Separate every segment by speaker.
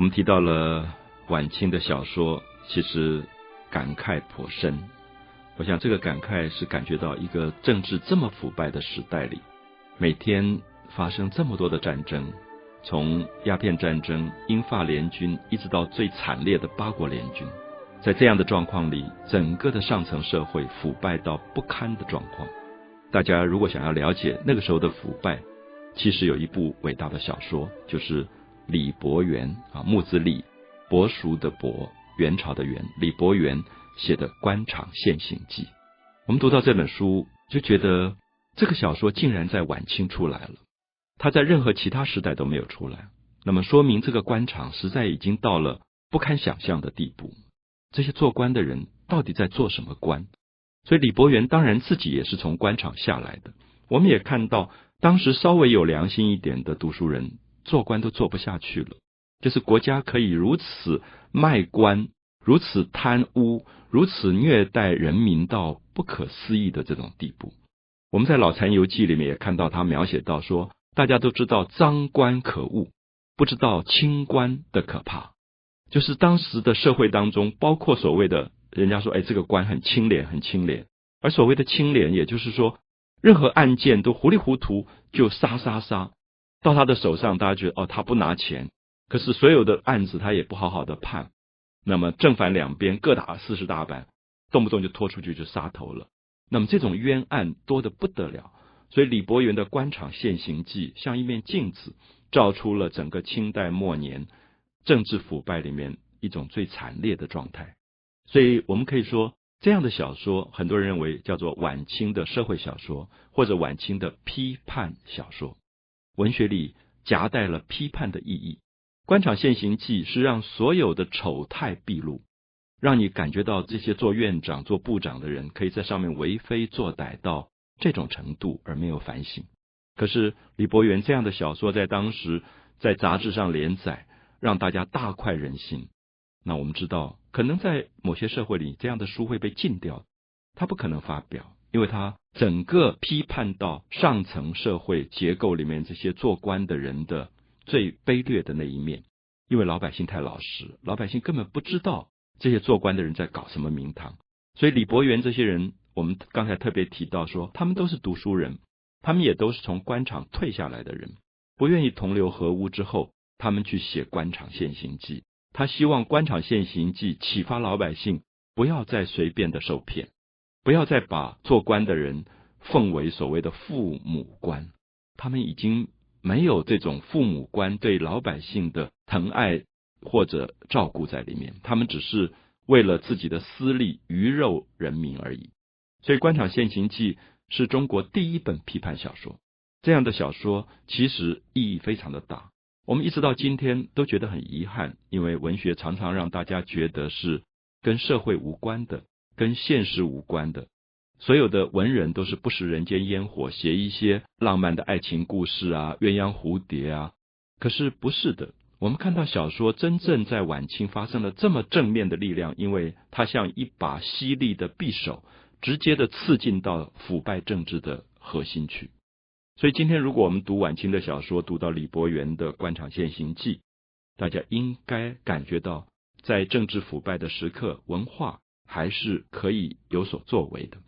Speaker 1: 我们提到了晚清的小说，其实感慨颇深。我想这个感慨是感觉到一个政治这么腐败的时代里，每天发生这么多的战争，从鸦片战争、英法联军，一直到最惨烈的八国联军，在这样的状况里，整个的上层社会腐败到不堪的状况。大家如果想要了解那个时候的腐败，其实有一部伟大的小说，就是李伯元啊，木子李，伯叔的伯，元朝的元，李伯元写的《官场现形记》。我们读到这本书，就觉得这个小说竟然在晚清出来了，它在任何其他时代都没有出来。那么说明这个官场实在已经到了不堪想象的地步。这些做官的人到底在做什么官？所以李伯元当然自己也是从官场下来的。我们也看到。当时稍微有良心一点的读书人做官都做不下去了，就是国家可以如此卖官、如此贪污、如此虐待人民到不可思议的这种地步。我们在《老残游记》里面也看到他描写到说，大家都知道赃官可恶，不知道清官的可怕。就是当时的社会当中，包括所谓的人家说，哎，这个官很清廉，很清廉。而所谓的清廉，也就是说。任何案件都糊里糊涂就杀杀杀，到他的手上，大家觉得哦，他不拿钱，可是所有的案子他也不好好的判，那么正反两边各打四十大板，动不动就拖出去就杀头了。那么这种冤案多的不得了，所以李伯元的《官场现形记》像一面镜子，照出了整个清代末年政治腐败里面一种最惨烈的状态。所以我们可以说。这样的小说，很多人认为叫做晚清的社会小说，或者晚清的批判小说。文学里夹带了批判的意义。《官场现形记》是让所有的丑态毕露，让你感觉到这些做院长、做部长的人可以在上面为非作歹到这种程度而没有反省。可是李伯元这样的小说在当时在杂志上连载，让大家大快人心。那我们知道，可能在某些社会里，这样的书会被禁掉，他不可能发表，因为他整个批判到上层社会结构里面这些做官的人的最卑劣的那一面。因为老百姓太老实，老百姓根本不知道这些做官的人在搞什么名堂。所以李伯元这些人，我们刚才特别提到说，他们都是读书人，他们也都是从官场退下来的人，不愿意同流合污之后，他们去写《官场现形记》。他希望《官场现形记》启发老百姓不要再随便的受骗，不要再把做官的人奉为所谓的父母官。他们已经没有这种父母官对老百姓的疼爱或者照顾在里面，他们只是为了自己的私利鱼肉人民而已。所以，《官场现形记》是中国第一本批判小说。这样的小说其实意义非常的大。我们一直到今天都觉得很遗憾，因为文学常常让大家觉得是跟社会无关的、跟现实无关的。所有的文人都是不食人间烟火，写一些浪漫的爱情故事啊、鸳鸯蝴蝶啊。可是不是的，我们看到小说真正在晚清发生了这么正面的力量，因为它像一把犀利的匕首，直接的刺进到腐败政治的核心去。所以今天，如果我们读晚清的小说，读到李伯元的《官场现形记》，大家应该感觉到，在政治腐败的时刻，文化还是可以有所作为的。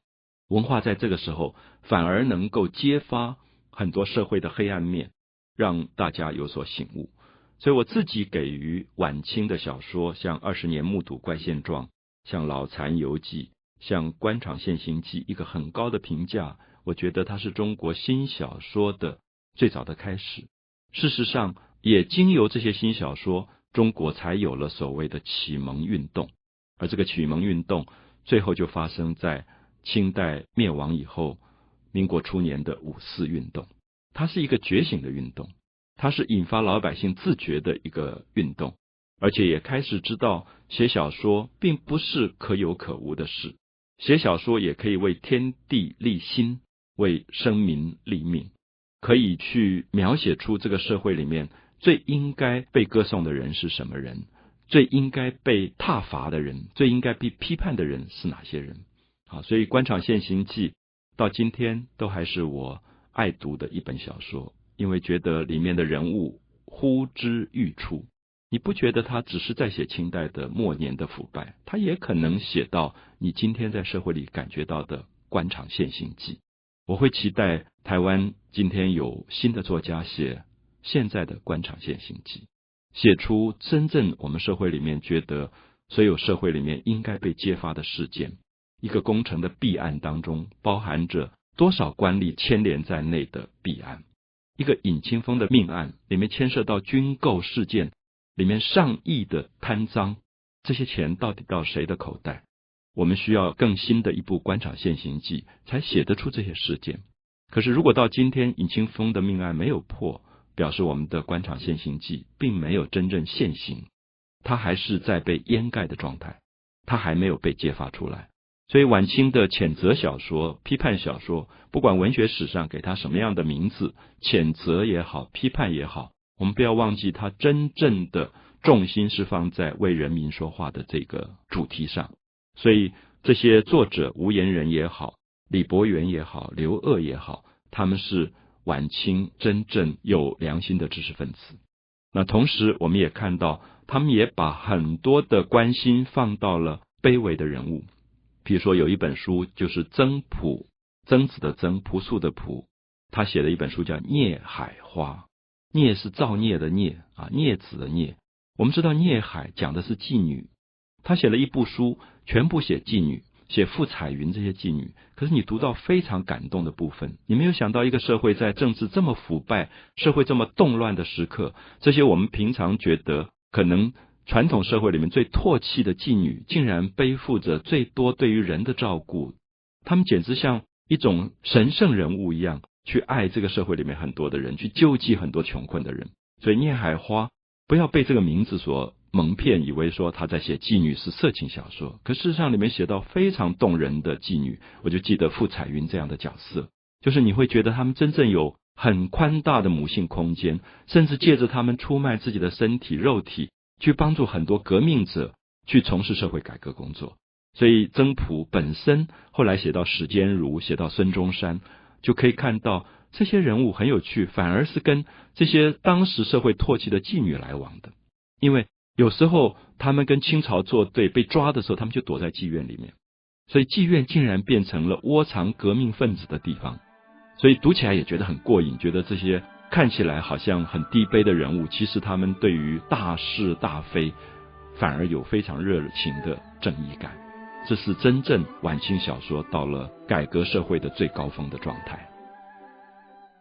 Speaker 1: 文化在这个时候反而能够揭发很多社会的黑暗面，让大家有所醒悟。所以我自己给予晚清的小说，像《二十年目睹怪现状》，像《老残游记》，像《官场现形记》，一个很高的评价。我觉得它是中国新小说的最早的开始。事实上，也经由这些新小说，中国才有了所谓的启蒙运动。而这个启蒙运动，最后就发生在清代灭亡以后，民国初年的五四运动。它是一个觉醒的运动，它是引发老百姓自觉的一个运动，而且也开始知道写小说并不是可有可无的事，写小说也可以为天地立心。为生民立命，可以去描写出这个社会里面最应该被歌颂的人是什么人，最应该被挞伐的人，最应该被批判的人是哪些人？啊，所以《官场现形记》到今天都还是我爱读的一本小说，因为觉得里面的人物呼之欲出，你不觉得他只是在写清代的末年的腐败？他也可能写到你今天在社会里感觉到的官场现行记。我会期待台湾今天有新的作家写现在的官场现行记，写出真正我们社会里面觉得所有社会里面应该被揭发的事件。一个工程的弊案当中，包含着多少官吏牵连在内的弊案。一个尹清风的命案里面牵涉到军购事件。里面上亿的贪赃，这些钱到底到谁的口袋？我们需要更新的一部官场现行记，才写得出这些事件。可是，如果到今天尹清峰的命案没有破，表示我们的官场现行记并没有真正现行，它还是在被掩盖的状态，它还没有被揭发出来。所以，晚清的谴责小说、批判小说，不管文学史上给他什么样的名字，谴责也好，批判也好。我们不要忘记，他真正的重心是放在为人民说话的这个主题上。所以，这些作者吴言人也好，李伯元也好，刘鹗也好，他们是晚清真正有良心的知识分子。那同时，我们也看到，他们也把很多的关心放到了卑微的人物。比如说，有一本书就是曾朴，曾子的曾，朴素的朴，他写的一本书叫《孽海花》。孽是造孽的孽啊，孽子的孽。我们知道孽海讲的是妓女，他写了一部书，全部写妓女，写傅彩云这些妓女。可是你读到非常感动的部分，你没有想到一个社会在政治这么腐败、社会这么动乱的时刻，这些我们平常觉得可能传统社会里面最唾弃的妓女，竟然背负着最多对于人的照顾，他们简直像一种神圣人物一样。去爱这个社会里面很多的人，去救济很多穷困的人。所以聂海花不要被这个名字所蒙骗，以为说他在写妓女是色情小说。可事实上里面写到非常动人的妓女，我就记得傅彩云这样的角色，就是你会觉得他们真正有很宽大的母性空间，甚至借着他们出卖自己的身体肉体，去帮助很多革命者去从事社会改革工作。所以曾朴本身后来写到史坚如，写到孙中山。就可以看到这些人物很有趣，反而是跟这些当时社会唾弃的妓女来往的。因为有时候他们跟清朝作对被抓的时候，他们就躲在妓院里面，所以妓院竟然变成了窝藏革命分子的地方。所以读起来也觉得很过瘾，觉得这些看起来好像很低卑的人物，其实他们对于大是大非反而有非常热情的正义感。这是真正晚清小说到了改革社会的最高峰的状态。